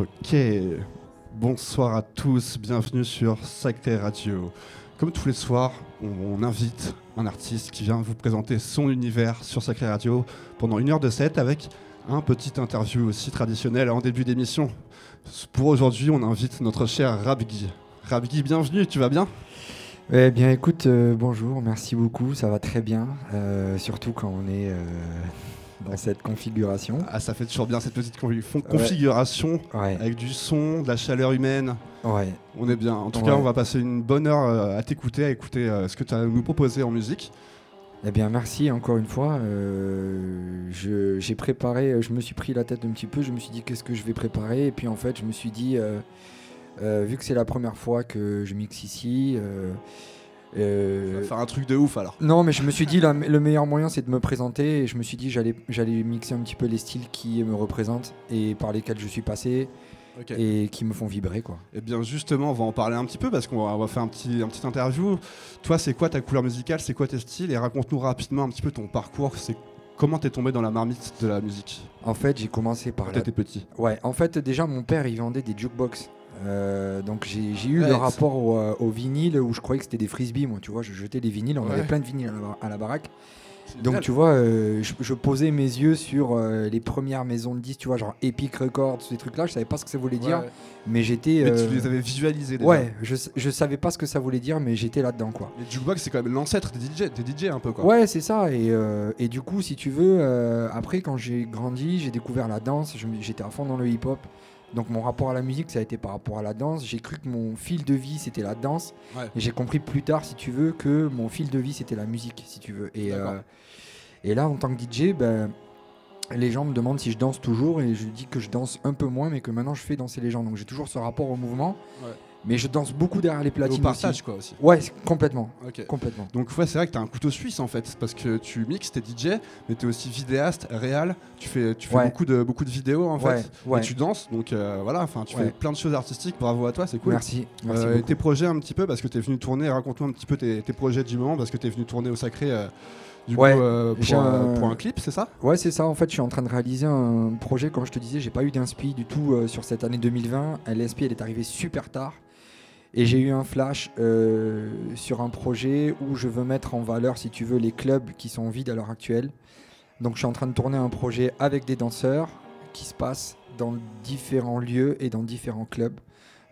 Ok, bonsoir à tous, bienvenue sur Sacré Radio. Comme tous les soirs, on, invite un artiste qui vient vous présenter son univers sur Sacré Radio pendant une heure de set avec un petit interview aussi traditionnel en début d'émission. Pour aujourd'hui, on invite notre cher Rabgi. Rabgi, bienvenue, tu vas bien? Eh bien écoute, euh, bonjour, merci beaucoup, ça va très bien, euh, surtout quand on est euh, dans cette configuration. Ah, ça fait toujours bien cette petite configuration avec du son, de la chaleur humaine. Ouais. On est bien. En tout cas, on va passer une bonne heure euh, à t'écouter, à écouter euh, ce que tu as à nous proposer en musique. Eh bien, merci encore une fois. Euh, j'ai préparé, je me suis pris la tête un petit peu, je me suis dit qu'est-ce que je vais préparer? Et puis en fait, je me suis dit, vu que c'est la première fois que je mixe ici, euh, faire un truc de ouf alors. Non, mais je me suis dit le meilleur moyen c'est de me présenter et je me suis dit j'allais j'allais mixer un petit peu les styles qui me représentent et par lesquels je suis passé et qui me font vibrer quoi. Et eh bien justement, on va en parler un petit peu parce qu'on va, faire un petit un petit interview. Toi, c'est quoi ta couleur musicale, c'est quoi tes styles? Et raconte-nous rapidement un petit peu ton parcours. C'est comment t'es tombé dans la marmite de la musique? En fait, j'ai commencé par. Quand t'étais petit. Ouais, en fait déjà mon père il vendait des jukebox. Euh, donc j'ai eu le rapport euh, au, vinyle où je croyais que c'était des frisbees. Moi, tu vois, je jetais des vinyles. On avait plein de vinyles à la, baraque. Donc tu vois, euh, je, posais mes yeux sur les premières maisons de disques, tu vois, genre Epic Records, ces trucs-là. Je savais pas ce que ça voulait dire, mais j'étais. Mais tu les avais visualisés. Déjà. Ouais, je, je savais pas ce que ça voulait dire, mais j'étais là-dedans, quoi. Et jukebox, c'est quand même l'ancêtre des DJ, des DJ un peu, quoi. Ouais, c'est ça. Et, et, du coup, si tu veux, après quand j'ai grandi, j'ai découvert la danse. J'étais à fond dans le hip-hop. Donc mon rapport à la musique, ça a été par rapport à la danse. J'ai cru que mon fil de vie, c'était la danse. Et j'ai compris plus tard, si tu veux, que mon fil de vie, c'était la musique, si tu veux. Et, euh, et là, en tant que DJ, ben, les gens me demandent si je danse toujours. Et je dis que je danse un peu moins, mais que maintenant, je fais danser les gens. Donc j'ai toujours ce rapport au mouvement. Mais je danse beaucoup derrière les platines. au partage, quoi, aussi. Ouais, complètement. complètement. Donc, ouais, c'est vrai que tu as un couteau suisse, en fait, parce que tu mixes, t'es DJ, mais tu es aussi vidéaste, réal. Tu fais, tu fais beaucoup, de, beaucoup de vidéos, en fait. Et tu danses. Donc, euh, voilà, enfin, tu fais plein de choses artistiques. Bravo à toi, c'est cool. Merci. Euh, et tes projets, un petit peu, parce que tu es venu tourner, raconte-nous un petit peu tes, projets du moment, parce que tu es venu tourner au Sacré. Euh, du coup, pour, un... clip, c'est ça? Ouais, c'est ça. En fait, je suis en train de réaliser un projet. Comme je te disais, j'ai pas eu d'inspi du tout sur cette année 2020. L'Inspi, elle est arrivée super tard. Et j'ai eu un flash euh, sur un projet où je veux mettre en valeur, si tu veux, les clubs qui sont vides à l'heure actuelle. Donc je suis en train de tourner un projet avec des danseurs qui se passent dans différents lieux et dans différents clubs.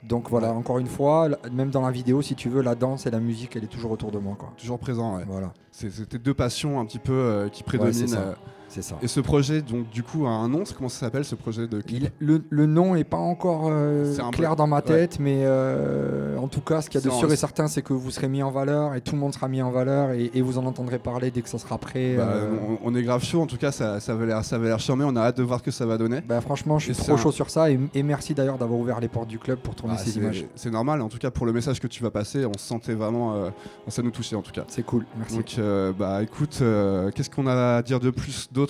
Donc voilà, encore une fois, même dans la vidéo, si tu veux, la danse et la musique, elle est toujours autour de moi. Quoi. Toujours présent, ouais. Voilà. C'était deux passions un petit peu euh, qui prédominent. Euh, c'est ça. Et ce projet, donc du coup, a un nom. Comment ça s'appelle ce projet de clip le, le, nom est pas encore euh, clair dans ma tête, mais euh, en tout cas, ce qu'il y a de sûr et certain, c'est que vous serez mis en valeur et tout le monde sera mis en valeur et, vous en entendrez parler dès que ça sera prêt. Bah, euh. on, est grave chaud. En tout cas, ça, ça avait l'air, ça l'air charmé. On a hâte de voir ce que ça va donner. Bah, franchement, je suis trop chaud sur ça et, merci d'ailleurs d'avoir ouvert les portes du club pour tourner bah, ces images. C'est normal. En tout cas, pour le message que tu vas passer, on se sentait vraiment, ça nous touchait en tout cas. C'est cool. Merci. Donc, bah écoute, qu'est-ce qu'on a à dire de plus d'autres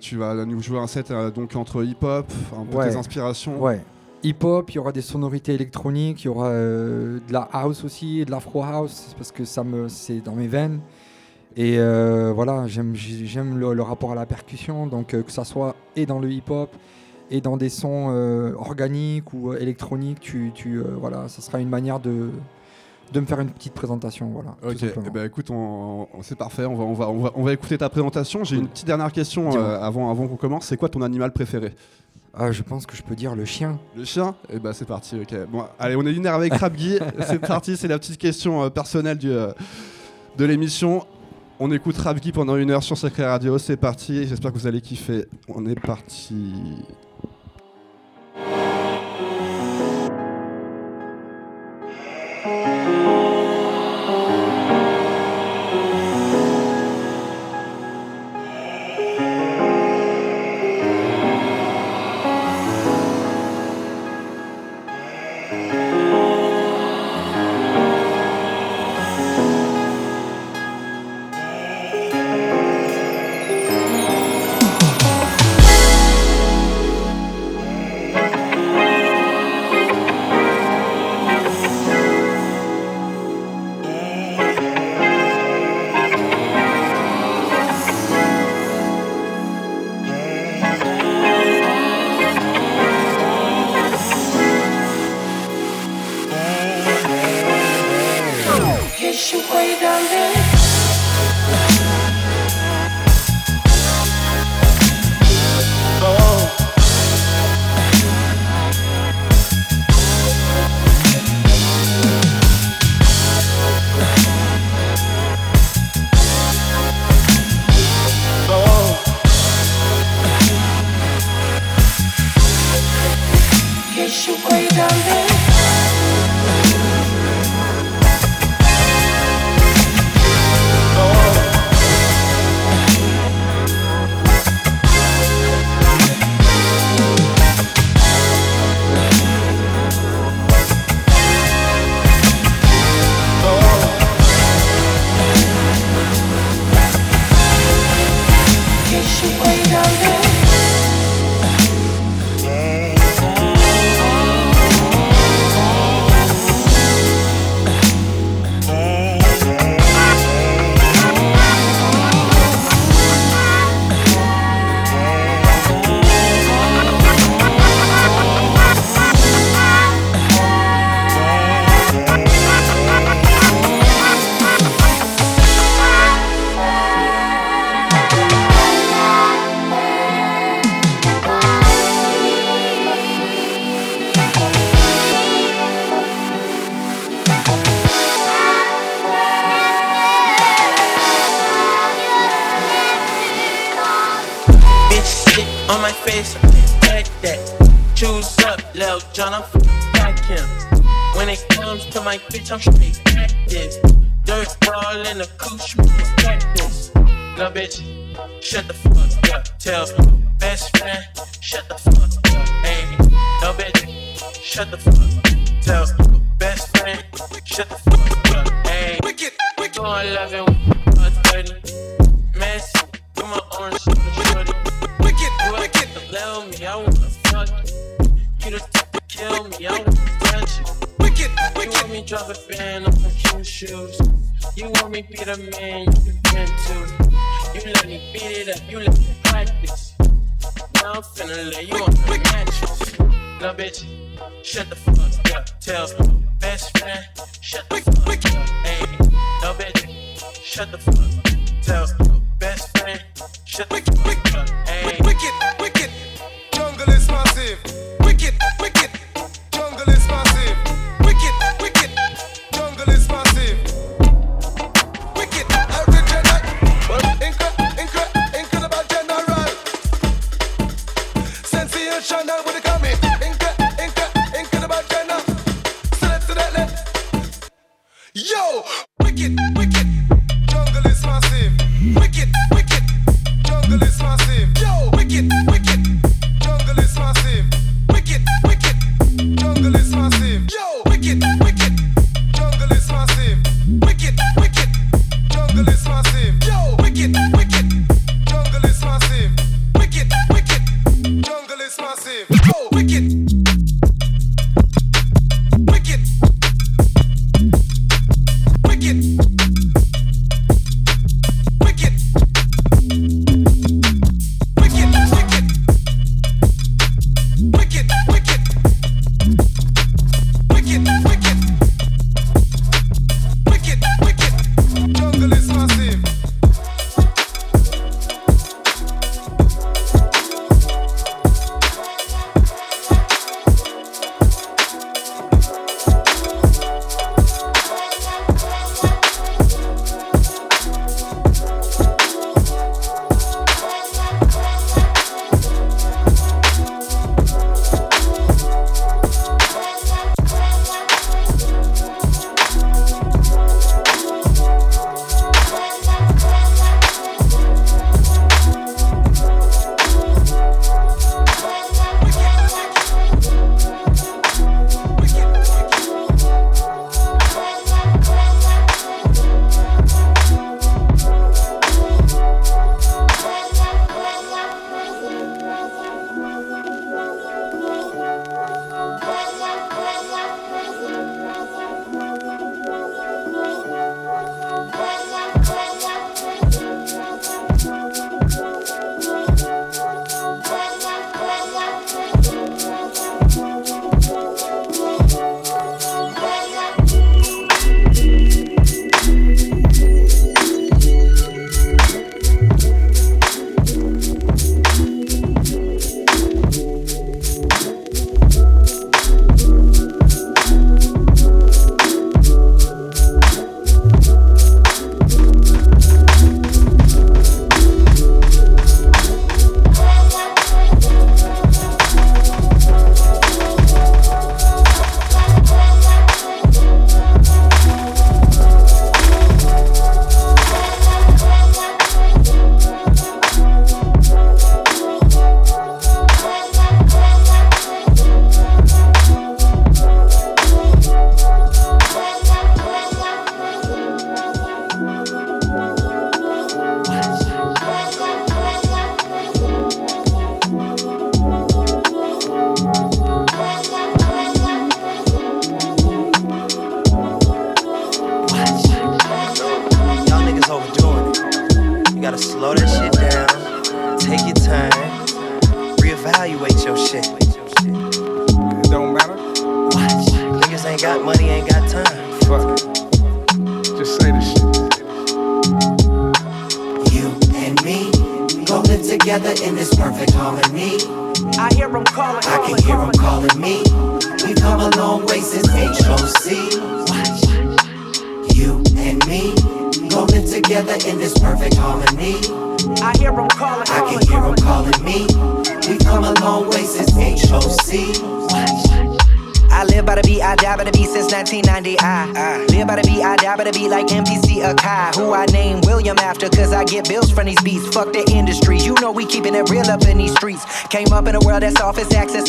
Tu va nous jouer un set euh, donc entre hip-hop, un peu des inspirations. Ouais. Hip-hop, il y aura des sonorités électroniques, il y aura euh, de la house aussi, de l'afro house, parce que ça me, c'est dans mes veines. Et euh, voilà, j'aime, j'aime le, rapport à la percussion, donc que ça soit et dans le hip-hop et dans des sons organiques ou électroniques, tu, tu voilà, ça sera une manière de, de me faire une petite présentation. Voilà, ok, eh ben, écoute, on, c'est parfait, on va, on, va, on, va, on va écouter ta présentation. J'ai une petite dernière question euh, avant, avant qu'on commence. C'est quoi ton animal préféré? Ah, je pense que je peux dire le chien. Le chien? Eh ben c'est parti, ok. Bon, allez, on est lunaire avec Krabgy. c'est parti, c'est la petite question euh, personnelle du, euh, de l'émission. On écoute Krabgy pendant une heure sur Sacré Radio. C'est parti, j'espère que vous allez kiffer. On est parti. Wicked, wicked,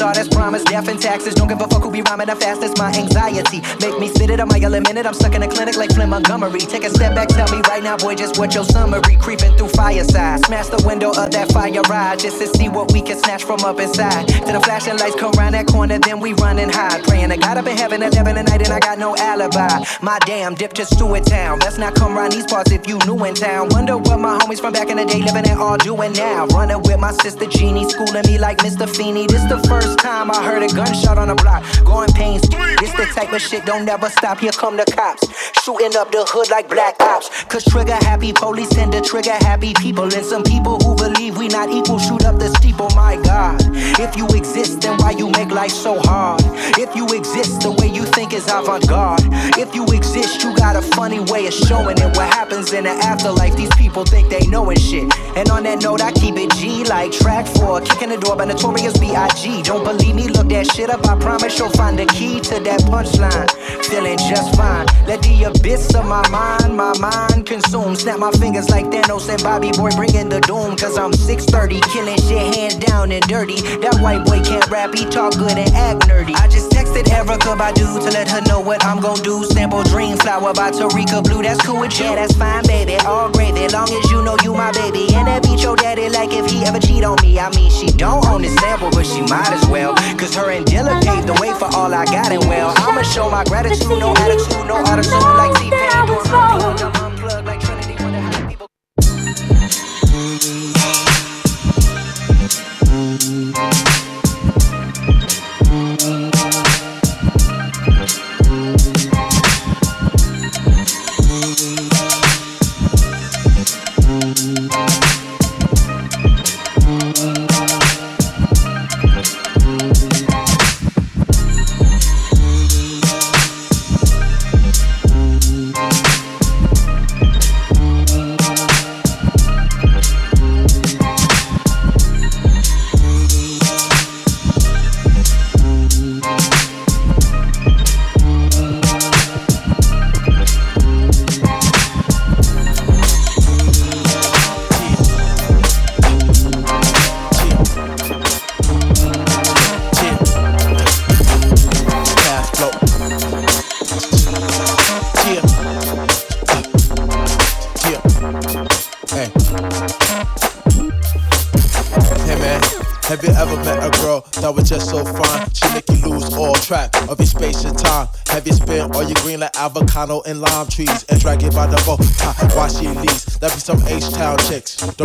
all that's promise, death and taxes. Don't give a fuck who be rhyming the fastest. My anxiety make me spit it a mile a minute. I'm stuck in a clinic like Flynn Montgomery. Take a step back, tell me right now, boy, just what your summary. Creeping through fireside, smash the window of that fire ride just to see what we can snatch from up inside. Till the flashing lights come round that corner, then we run and hide. Praying to God up in heaven at 11 at night, and I got no alibi. My damn dip to Stewart Town. Let's not come round these parts if you new in town. Wonder what my homies from back in the day living at all doing now. Running with my sister Jeannie, schooling me like Mr. Feeney. This the first time I heard a gunshot on the block. Going pains. This the type of shit don't never stop. Here come the cops. Shooting up the hood like black ops. Cause trigger happy police tend to trigger happy people. And some people who believe we not equal shoot up the steeple. My God. If you exist, then why you make life so hard? If you exist, the way you think is avant garde. If you exist, you got a funny way of showing it. What happens in the afterlife, these people think they know and shit. And on that note, I keep it G like track four. Kicking the door by Notorious B.I.G. Don't believe me? Look that shit up. I promise you'll find the key to that punchline. Feeling just fine. Let the abyss of my mind, my mind consume. Snap my fingers like Thanos and Bobby Boy bringing the doom. Cause I'm 630, killing shit hands down and dirty. That white boy can't rap, he talk good and act nerdy. I just texted Erykah Badu to let her know what I'm gon' do. Sample Dream Flower by Tarika Blue, that's cool with you. Yeah, that's fine, baby. All gravy, long as you know you my baby. And that beat your daddy like if he ever cheat on me. I mean, she don't own the sample, but she might as well. Cause her and Dilla paved the way for all I got and well. I'ma show my gratitude, no attitude, no attitude like T-Pain.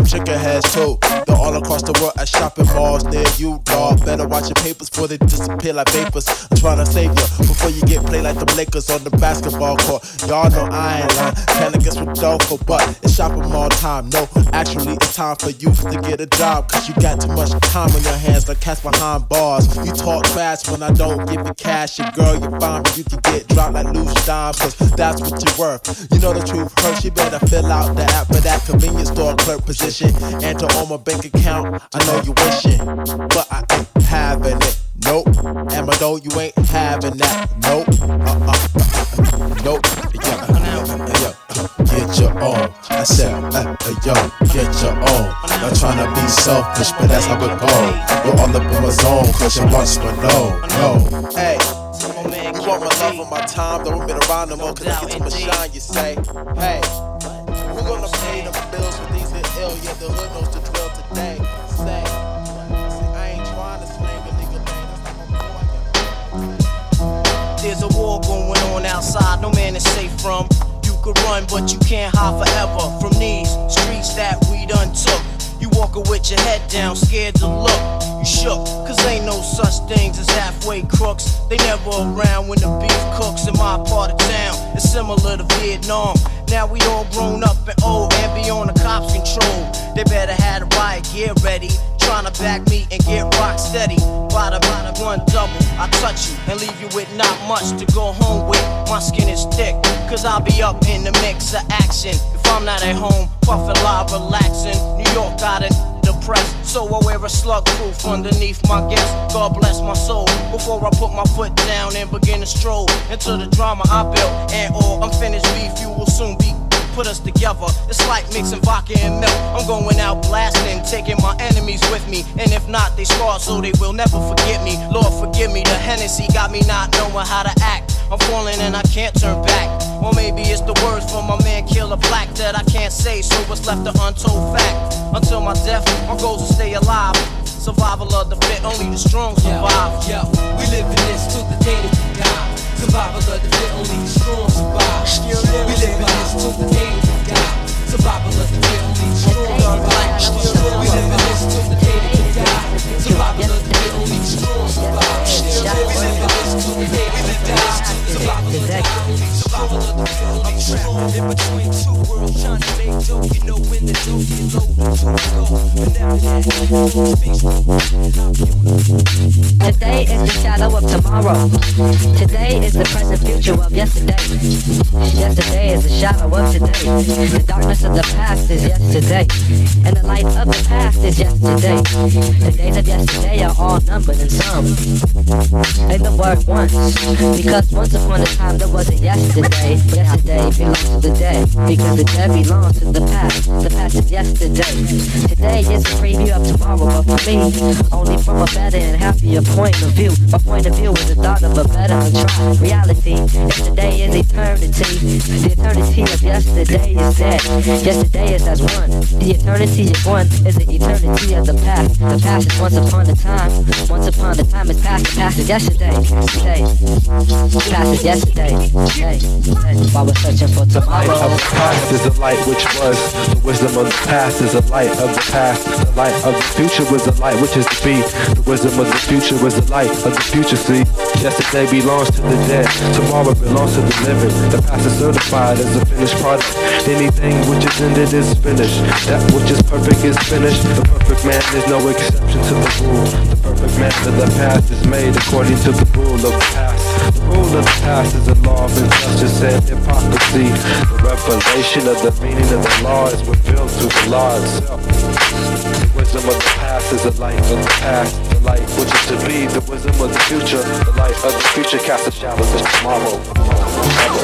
Chicken heads too. Shopping malls near you, dog. Better watch your papers before they disappear like vapors. I'm trying to save you before you get played like the Lakers on the basketball court. Y'all know I ain't lying. Can I get some dough for but it's shopping mall time. No, actually it's time for you to get a job. Cause you got too much time on your hands like cats behind bars. You talk fast when I don't give you cash. Your girl, you find me, you can get dropped like loose dimes. Cause that's what you're worth. You know the truth hurts. You better fill out the app for that convenience store clerk position. Enter on my bank account. I know you wishing, but I ain't having it. Nope. My dough, you ain't having that. Nope. Uh uh. nope. Yeah. Yeah. Get your own. I said, uh, uh, yo, get your own. Not trying to be selfish, but that's how it go. You're all up in my zone, cause you once but no, no. Hey. You want my love and my time, don't been around no more, cause I get to my shine, you say. Hey, who gonna pay the bills for these here ill? Yeah, the hood knows the drill today. There's a war going on outside, no man is safe from. You could run, but you can't hide forever from these streets that we done took. You walking with your head down, scared to look. You shook, cause ain't no such things as halfway crooks. They never around when the beef cooks in my part of town. It's similar to Vietnam. Now we all grown up and old and be on the cops' control. They better have the riot gear ready. Trying to back me and get rock steady. Bada bada one double. I touch you and leave you with not much to go home with. My skin is thick, cause I'll be up in the mix of action. If I'm not at home, puffin' live, relaxing. New York got it depressed, so I wear a slug proof underneath my guest. God bless my soul. Before I put my foot down and begin to stroll into the drama I built, and all unfinished beef you will soon be put us together. It's like mixing vodka and milk. I'm going out blasting, taking my enemies with me. And if not, they scarred so they will never forget me. Lord, forgive me. The Hennessy got me not knowing how to act. I'm falling and I can't turn back. Or maybe it's the words from my man Killer Black that I can't say, so what's left an untold fact. Until my death, my goals to stay alive. Survival of the fit, only the strong survive. Yo, we live in this till the day that we die. Survival of the fit, only the strong survive. We live in this till the day we die. Survival of the fit, only the strong. We live in this till the day that we die. Survival of the fit, only the strong. We live in this till the day that we die. Today is the shadow of tomorrow. Today is the present future of yesterday. Yesterday is the shadow of today. The darkness of the past is yesterday. And the light of the past is yesterday. The days of yesterday are all numbered and some. Say the word once. Because once upon a time there was a yesterday. Yesterday belongs to the dead. Because the dead belongs to the past. The past is yesterday. Today is a preview of tomorrow, but for me, only from a better and happier point of view. My point of view is the thought of a better untried reality. Today is eternity, the eternity of yesterday is dead. Yesterday is as one. The eternity of one is the eternity of the past. The past is once upon a time. Once upon a time is past. The past is yesterday. Today. Past is yesterday. Today. While we're searching for The light tomorrow. of the past is the light which was. The wisdom of the past is the light of the past. The light of the future was the light which is to be. The wisdom of the future was the light of the future. See, yesterday belongs to the dead. Tomorrow belongs to the living. The past is certified as a finished product. Anything which is ended is finished. That which is perfect is finished. The perfect man is no exception to the rule. The perfect man of the past is made according to the rule of the past. The rule of the past is a law of injustice and hypocrisy. The revelation of the meaning of the law is revealed through the law itself. The wisdom of the past is the light of the past. The light which is to be. The wisdom of the future. The light of the future casts a shadow to tomorrow. what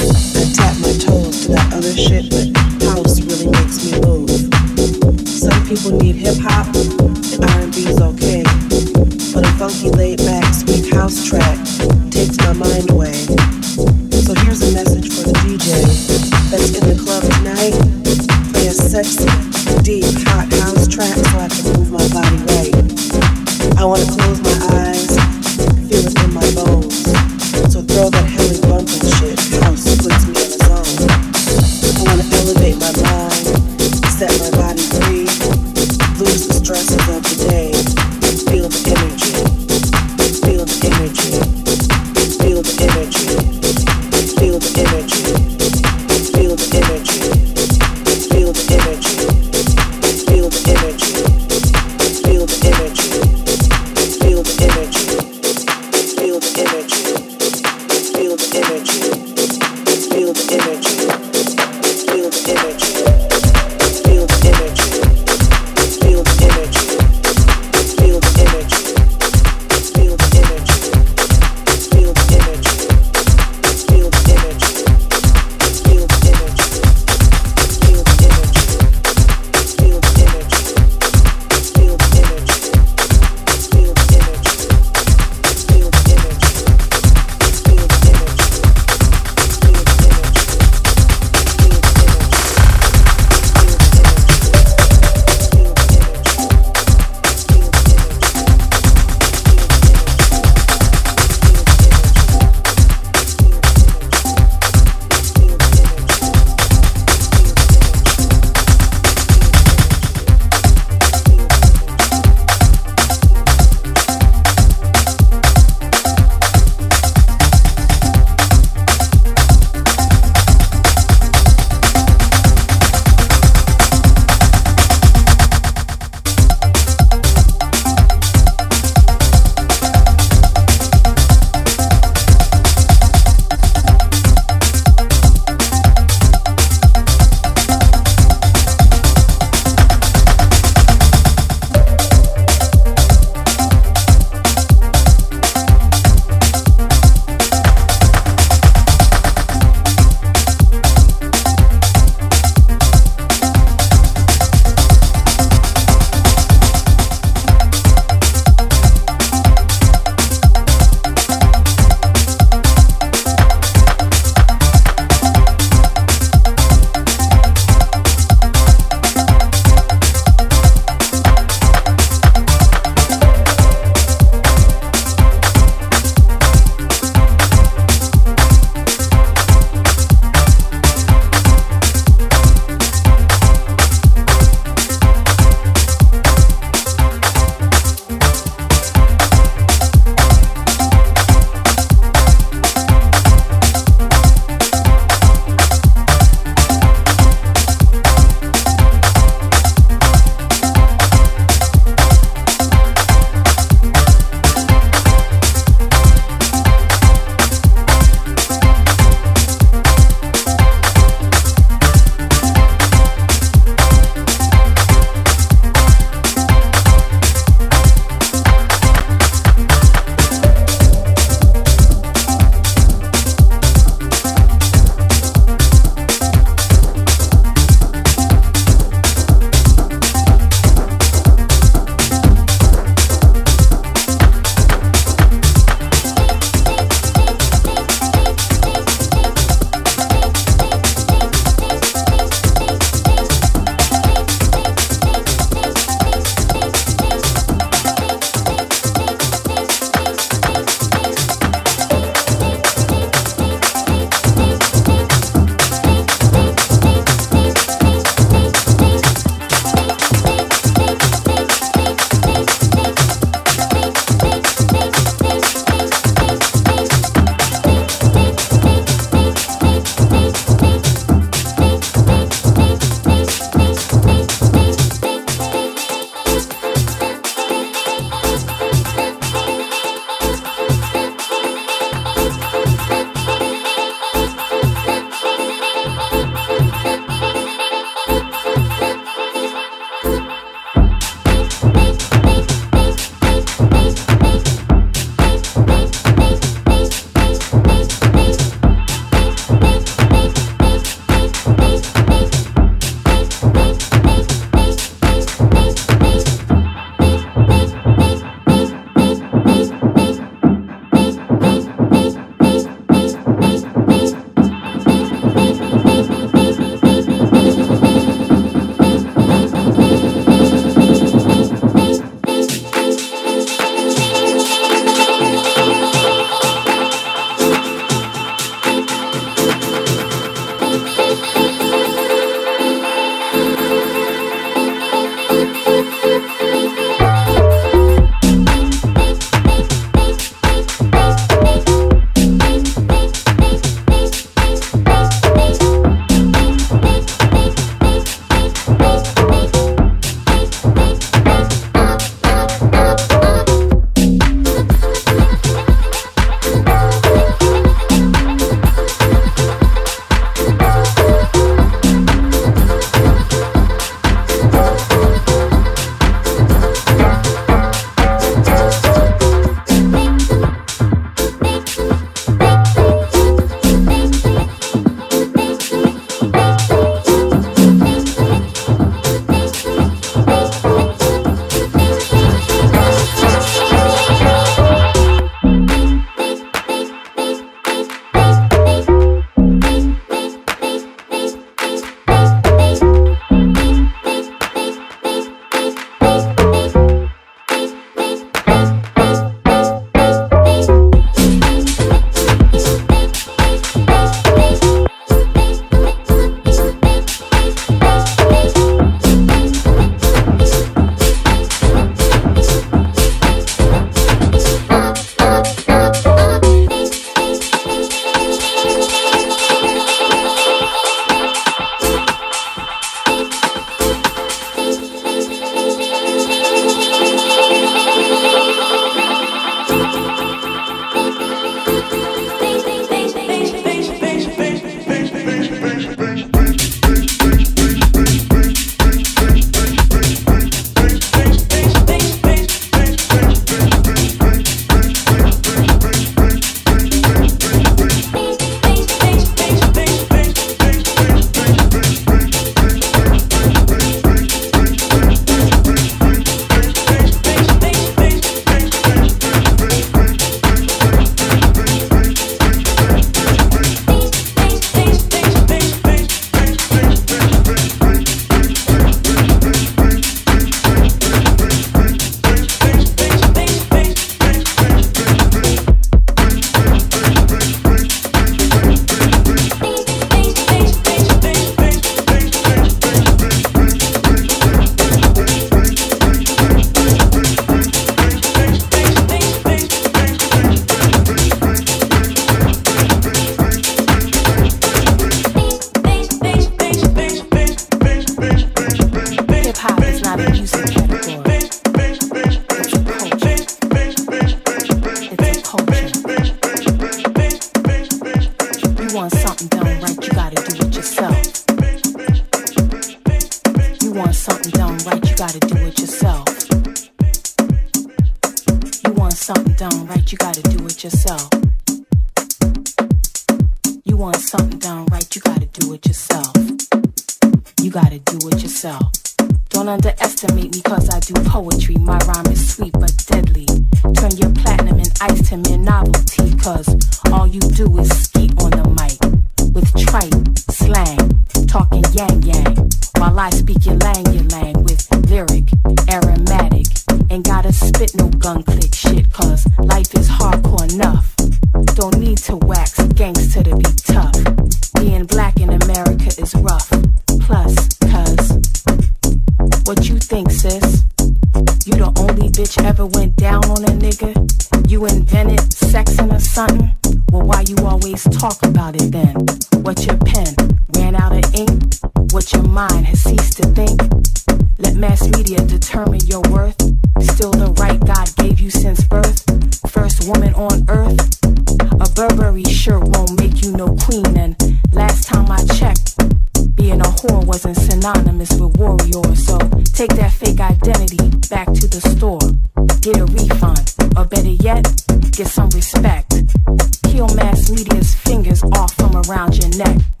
around your neck.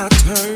I turned.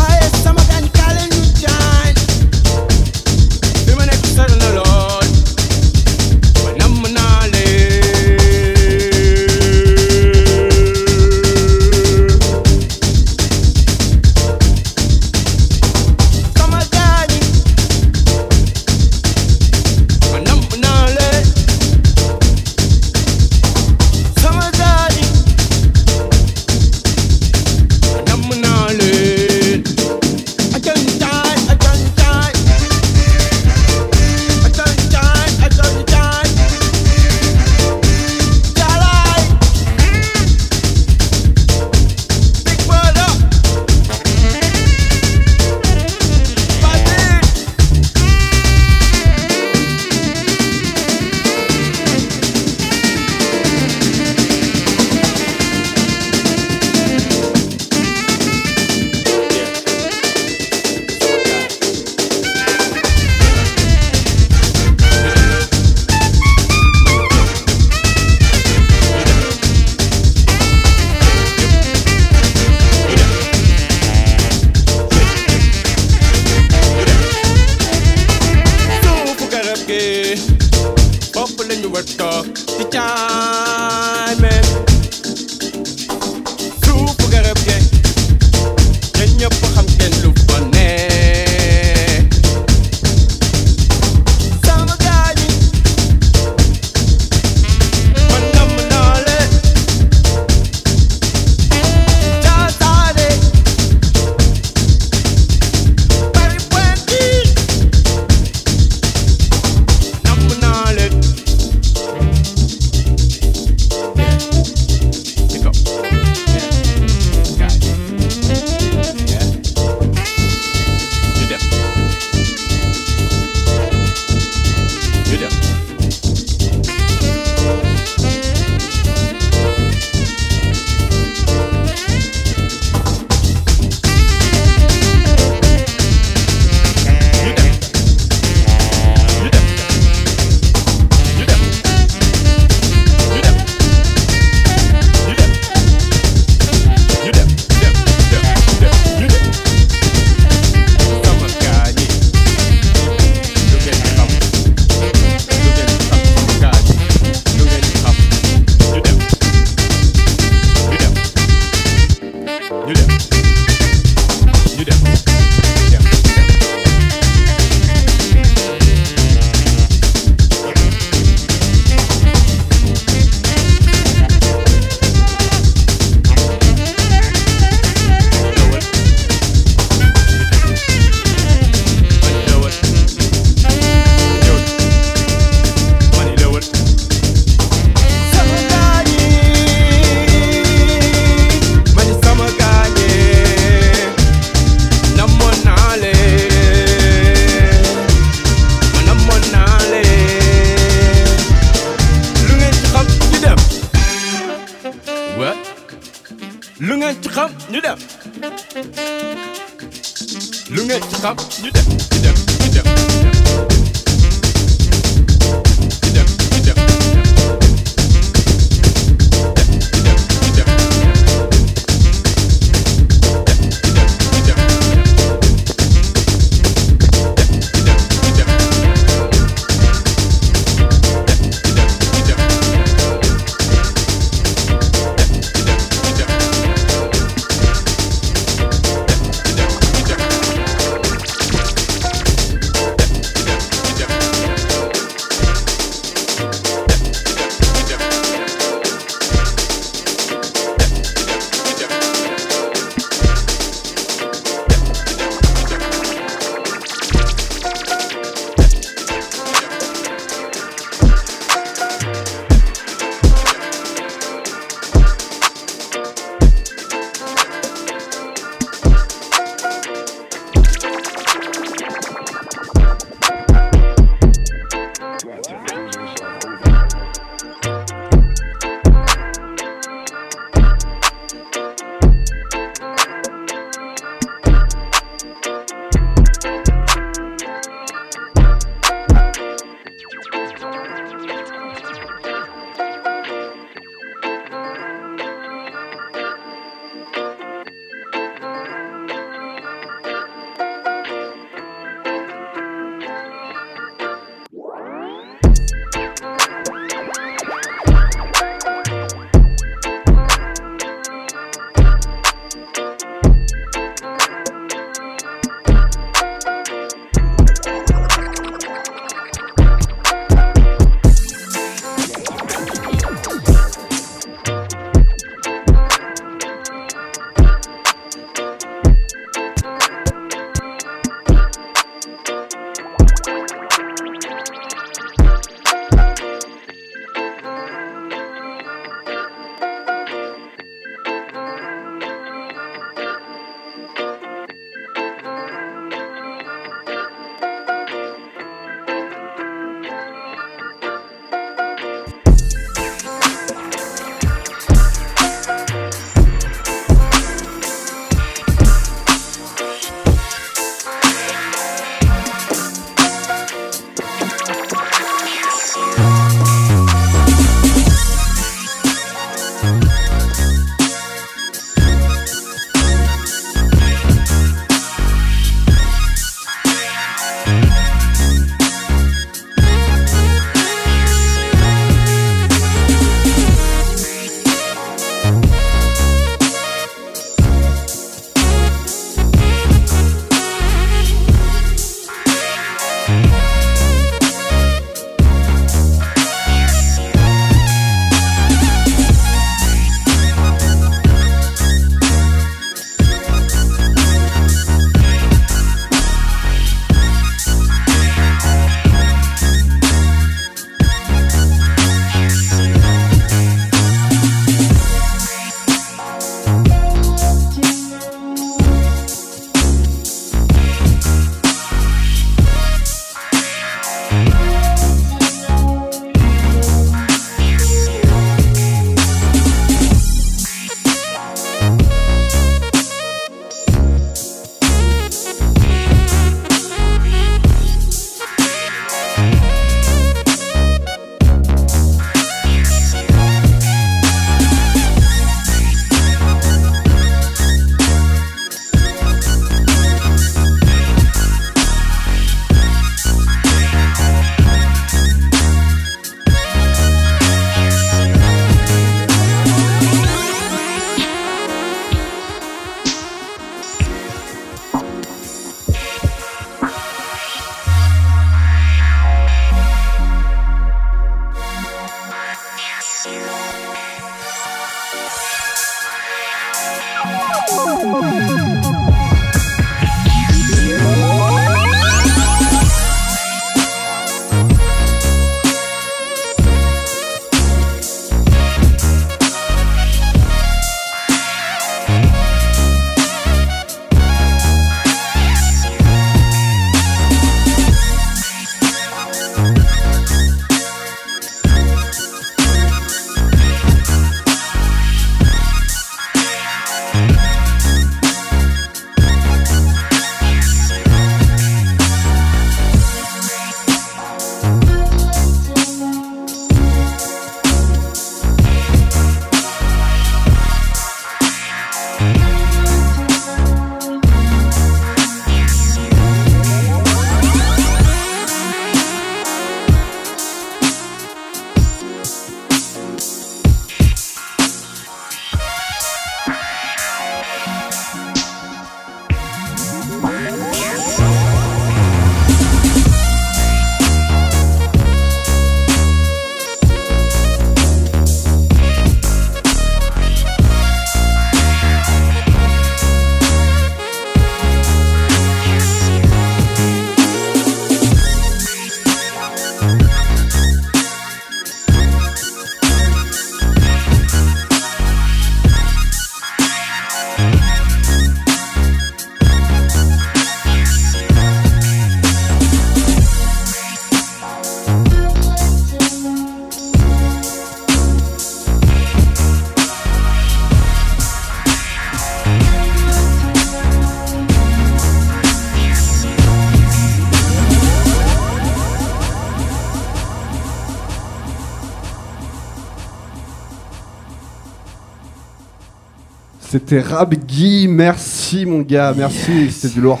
C'était Rab Guy, merci mon gars, merci, c'était du lourd.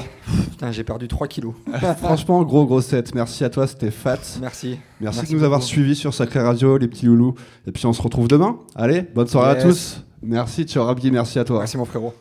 Putain, j'ai perdu 3 kilos. Franchement, gros gros set. Merci à toi, c'était fat. Merci. Merci, Merci de nous avoir suivis sur Sacré Radio, les petits loulous. Et puis on se retrouve demain. Allez, bonne soirée à tous. Merci, ciao Rab Guy, merci à toi. Merci mon frérot.